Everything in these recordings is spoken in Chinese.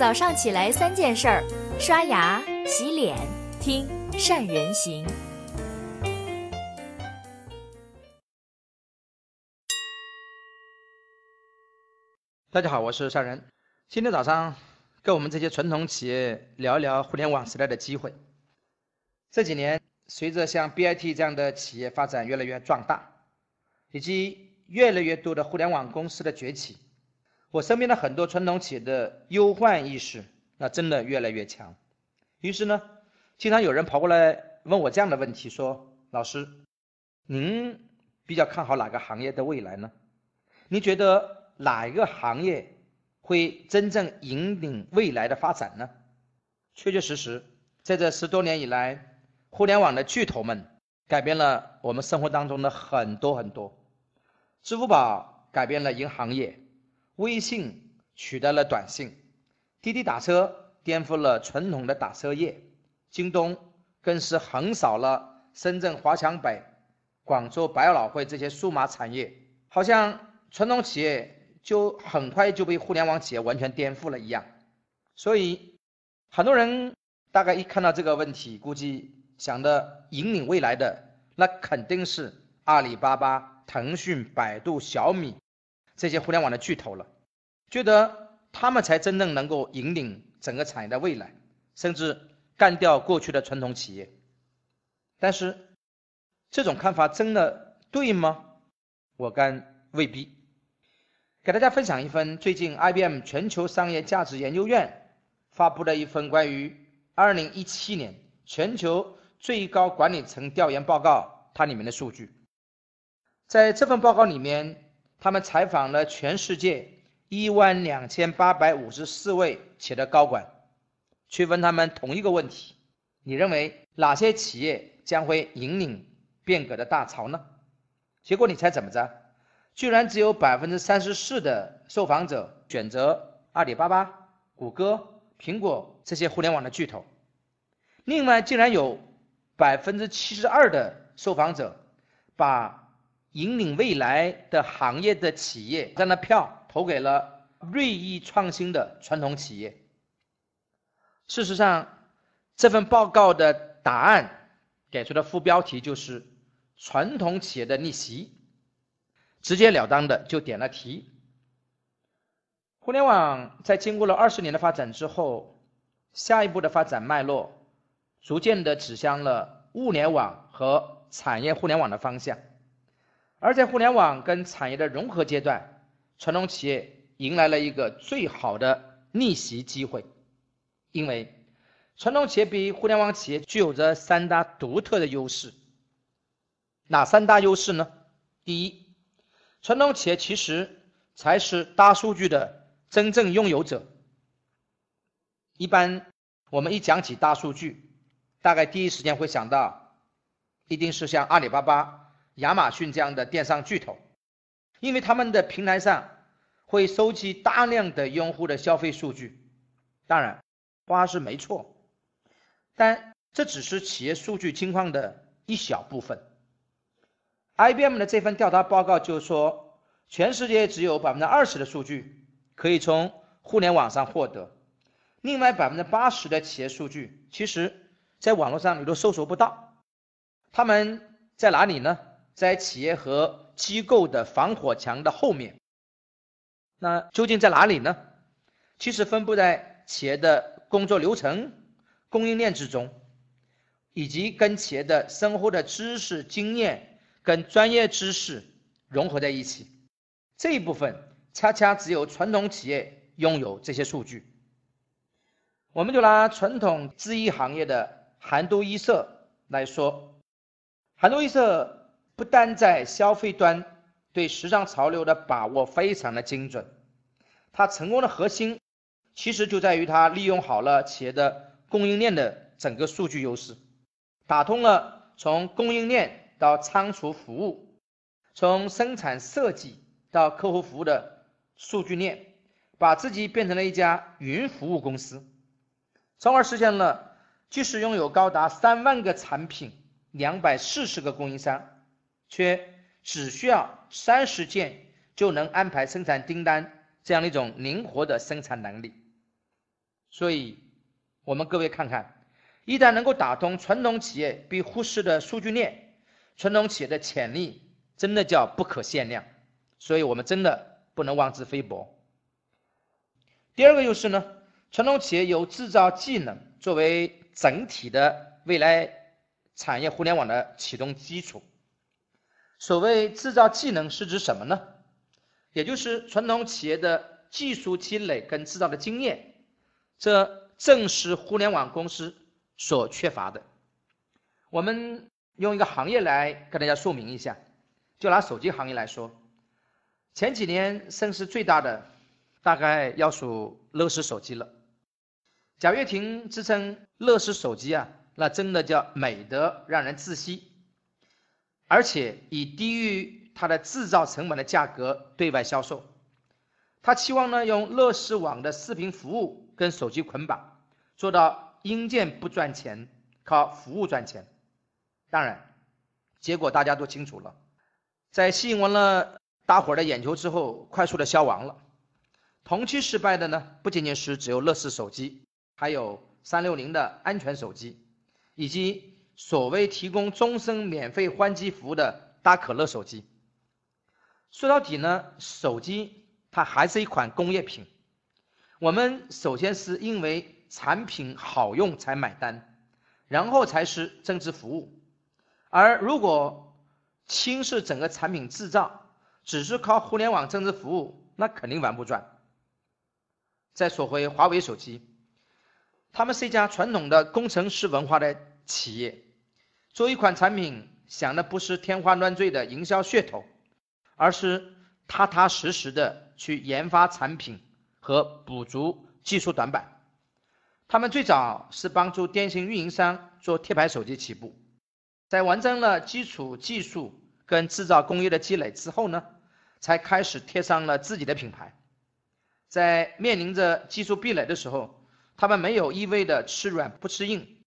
早上起来三件事儿：刷牙、洗脸、听善人行。大家好，我是善人。今天早上跟我们这些传统企业聊一聊互联网时代的机会。这几年，随着像 BIT 这样的企业发展越来越壮大，以及越来越多的互联网公司的崛起，我身边的很多传统企业的忧患意识，那真的越来越强。于是呢，经常有人跑过来问我这样的问题：说，老师，您比较看好哪个行业的未来呢？您觉得？哪一个行业会真正引领未来的发展呢？确确实实，在这十多年以来，互联网的巨头们改变了我们生活当中的很多很多。支付宝改变了银行业，微信取代了短信，滴滴打车颠覆了传统的打车业，京东更是横扫了深圳华强北、广州百老汇这些数码产业，好像传统企业。就很快就被互联网企业完全颠覆了一样，所以很多人大概一看到这个问题，估计想的引领未来的那肯定是阿里巴巴、腾讯、百度、小米这些互联网的巨头了，觉得他们才真正能够引领整个产业的未来，甚至干掉过去的传统企业。但是这种看法真的对吗？我敢未必。给大家分享一份最近 IBM 全球商业价值研究院发布的一份关于2017年全球最高管理层调研报告，它里面的数据。在这份报告里面，他们采访了全世界1万2854位企业的高管，去问他们同一个问题：你认为哪些企业将会引领变革的大潮呢？结果你猜怎么着？居然只有百分之三十四的受访者选择阿里巴巴、谷歌、苹果这些互联网的巨头，另外竟然有百分之七十二的受访者把引领未来的行业的企业这样的票投给了锐意创新的传统企业。事实上，这份报告的答案给出的副标题就是“传统企业的逆袭”。直截了当的就点了题。互联网在经过了二十年的发展之后，下一步的发展脉络，逐渐的指向了物联网和产业互联网的方向。而在互联网跟产业的融合阶段，传统企业迎来了一个最好的逆袭机会，因为传统企业比互联网企业具有着三大独特的优势。哪三大优势呢？第一。传统企业其实才是大数据的真正拥有者。一般我们一讲起大数据，大概第一时间会想到，一定是像阿里巴巴、亚马逊这样的电商巨头，因为他们的平台上会收集大量的用户的消费数据。当然，话是没错，但这只是企业数据金矿的一小部分。IBM 的这份调查报告就说，全世界只有百分之二十的数据可以从互联网上获得，另外百分之八十的企业数据，其实在网络上你都搜索不到。他们在哪里呢？在企业和机构的防火墙的后面。那究竟在哪里呢？其实分布在企业的工作流程、供应链之中，以及跟企业的生活的知识经验。跟专业知识融合在一起，这一部分恰恰只有传统企业拥有这些数据。我们就拿传统制衣行业的韩都衣舍来说，韩都衣舍不单在消费端对时尚潮流的把握非常的精准，它成功的核心其实就在于它利用好了企业的供应链的整个数据优势，打通了从供应链。到仓储服务，从生产设计到客户服务的数据链，把自己变成了一家云服务公司，从而实现了即使拥有高达三万个产品、两百四十个供应商，却只需要三十件就能安排生产订单这样的一种灵活的生产能力。所以，我们各位看看，一旦能够打通传统企业被忽视的数据链，传统企业的潜力真的叫不可限量。所以我们真的不能妄自菲薄。第二个优势呢，传统企业有制造技能作为整体的未来产业互联网的启动基础。所谓制造技能是指什么呢？也就是传统企业的技术积累跟制造的经验，这正是互联网公司所缺乏的。我们用一个行业来跟大家说明一下，就拿手机行业来说，前几年声势最大的，大概要数乐视手机了。贾跃亭自称乐视手机啊，那真的叫美得让人窒息。而且以低于它的制造成本的价格对外销售，他期望呢用乐视网的视频服务跟手机捆绑，做到硬件不赚钱，靠服务赚钱。当然，结果大家都清楚了，在吸引完了大伙儿的眼球之后，快速的消亡了。同期失败的呢，不仅仅是只有乐视手机，还有三六零的安全手机，以及。所谓提供终身免费换机服务的大可乐手机，说到底呢，手机它还是一款工业品。我们首先是因为产品好用才买单，然后才是增值服务。而如果轻视整个产品制造，只是靠互联网增值服务，那肯定玩不转。再说回华为手机，他们是一家传统的工程师文化的企业。做一款产品，想的不是天花乱坠的营销噱头，而是踏踏实实的去研发产品和补足技术短板。他们最早是帮助电信运营商做贴牌手机起步，在完成了基础技术跟制造工业的积累之后呢，才开始贴上了自己的品牌。在面临着技术壁垒的时候，他们没有一味的吃软不吃硬，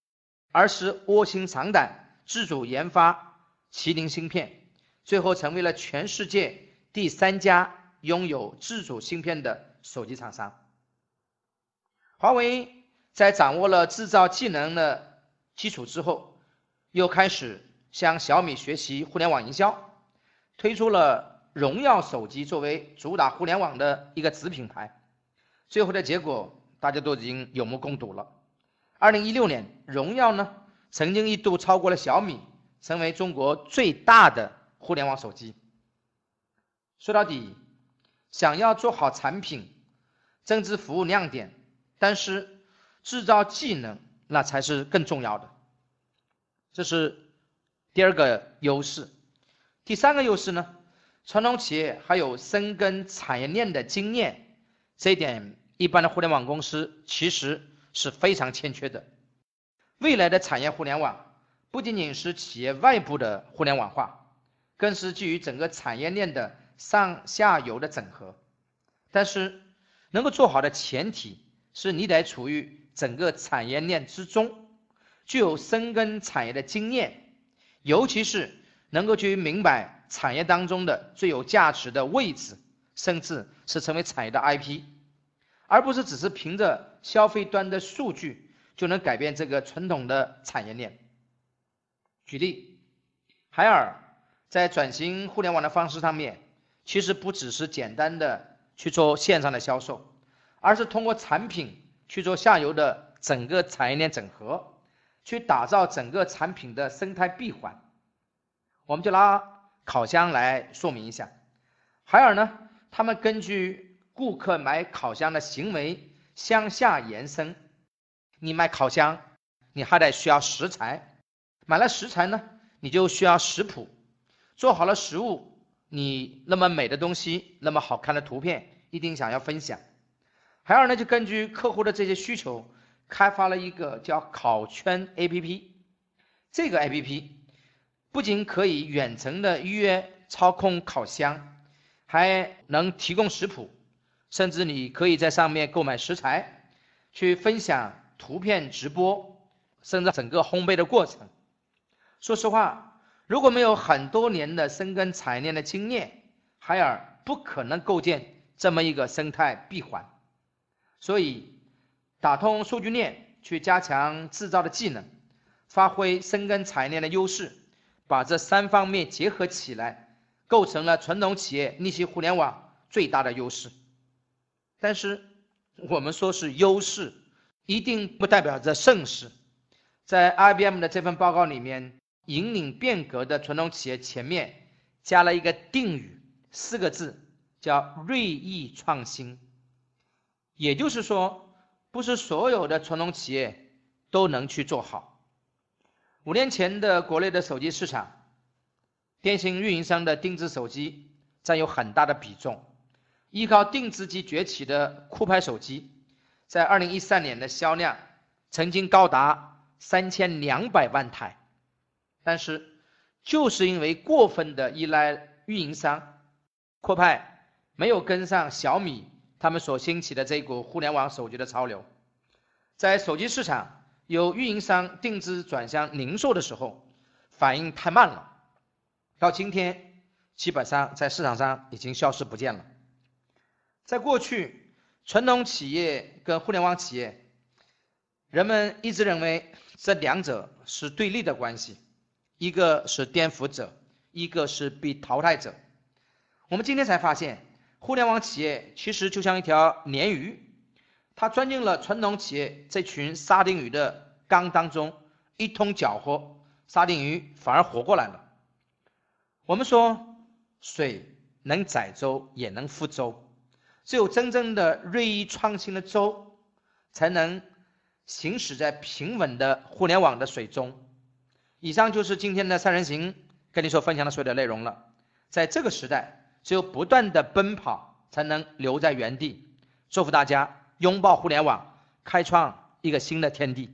而是卧薪尝胆。自主研发麒麟芯片，最后成为了全世界第三家拥有自主芯片的手机厂商。华为在掌握了制造技能的基础之后，又开始向小米学习互联网营销，推出了荣耀手机作为主打互联网的一个子品牌。最后的结果大家都已经有目共睹了。二零一六年，荣耀呢？曾经一度超过了小米，成为中国最大的互联网手机。说到底，想要做好产品、增值服务亮点，但是制造技能那才是更重要的。这是第二个优势。第三个优势呢？传统企业还有深耕产业链的经验，这一点一般的互联网公司其实是非常欠缺的。未来的产业互联网不仅仅是企业外部的互联网化，更是基于整个产业链的上下游的整合。但是，能够做好的前提是你得处于整个产业链之中，具有深耕产业的经验，尤其是能够去明白产业当中的最有价值的位置，甚至是成为产业的 IP，而不是只是凭着消费端的数据。就能改变这个传统的产业链。举例，海尔在转型互联网的方式上面，其实不只是简单的去做线上的销售，而是通过产品去做下游的整个产业链整合，去打造整个产品的生态闭环。我们就拿烤箱来说明一下，海尔呢，他们根据顾客买烤箱的行为向下延伸。你卖烤箱，你还得需要食材，买了食材呢，你就需要食谱，做好了食物，你那么美的东西，那么好看的图片，一定想要分享。海尔呢，就根据客户的这些需求，开发了一个叫烤圈 APP。这个 APP 不仅可以远程的预约操控烤箱，还能提供食谱，甚至你可以在上面购买食材，去分享。图片直播，甚至整个烘焙的过程。说实话，如果没有很多年的深耕产业链的经验，海尔不可能构建这么一个生态闭环。所以，打通数据链，去加强制造的技能，发挥深耕产业链的优势，把这三方面结合起来，构成了传统企业逆袭互联网最大的优势。但是，我们说是优势，一定不代表着盛世。在 IBM 的这份报告里面，引领变革的传统企业前面加了一个定语，四个字，叫锐意创新。也就是说。不是所有的传统企业都能去做好。五年前的国内的手机市场，电信运营商的定制手机占有很大的比重。依靠定制机崛起的酷派手机，在二零一三年的销量曾经高达三千两百万台。但是，就是因为过分的依赖运营商，酷派没有跟上小米。他们所兴起的这股互联网手机的潮流，在手机市场由运营商定制转向零售的时候，反应太慢了，到今天基本上在市场上已经消失不见了。在过去，传统企业跟互联网企业，人们一直认为这两者是对立的关系，一个是颠覆者，一个是被淘汰者。我们今天才发现。互联网企业其实就像一条鲶鱼，它钻进了传统企业这群沙丁鱼的缸当中，一通搅和，沙丁鱼反而活过来了。我们说，水能载舟也能覆舟，只有真正的锐意创新的舟，才能行驶在平稳的互联网的水中。以上就是今天的三人行跟你所分享的所有的内容了。在这个时代。只有不断的奔跑，才能留在原地。祝福大家拥抱互联网，开创一个新的天地。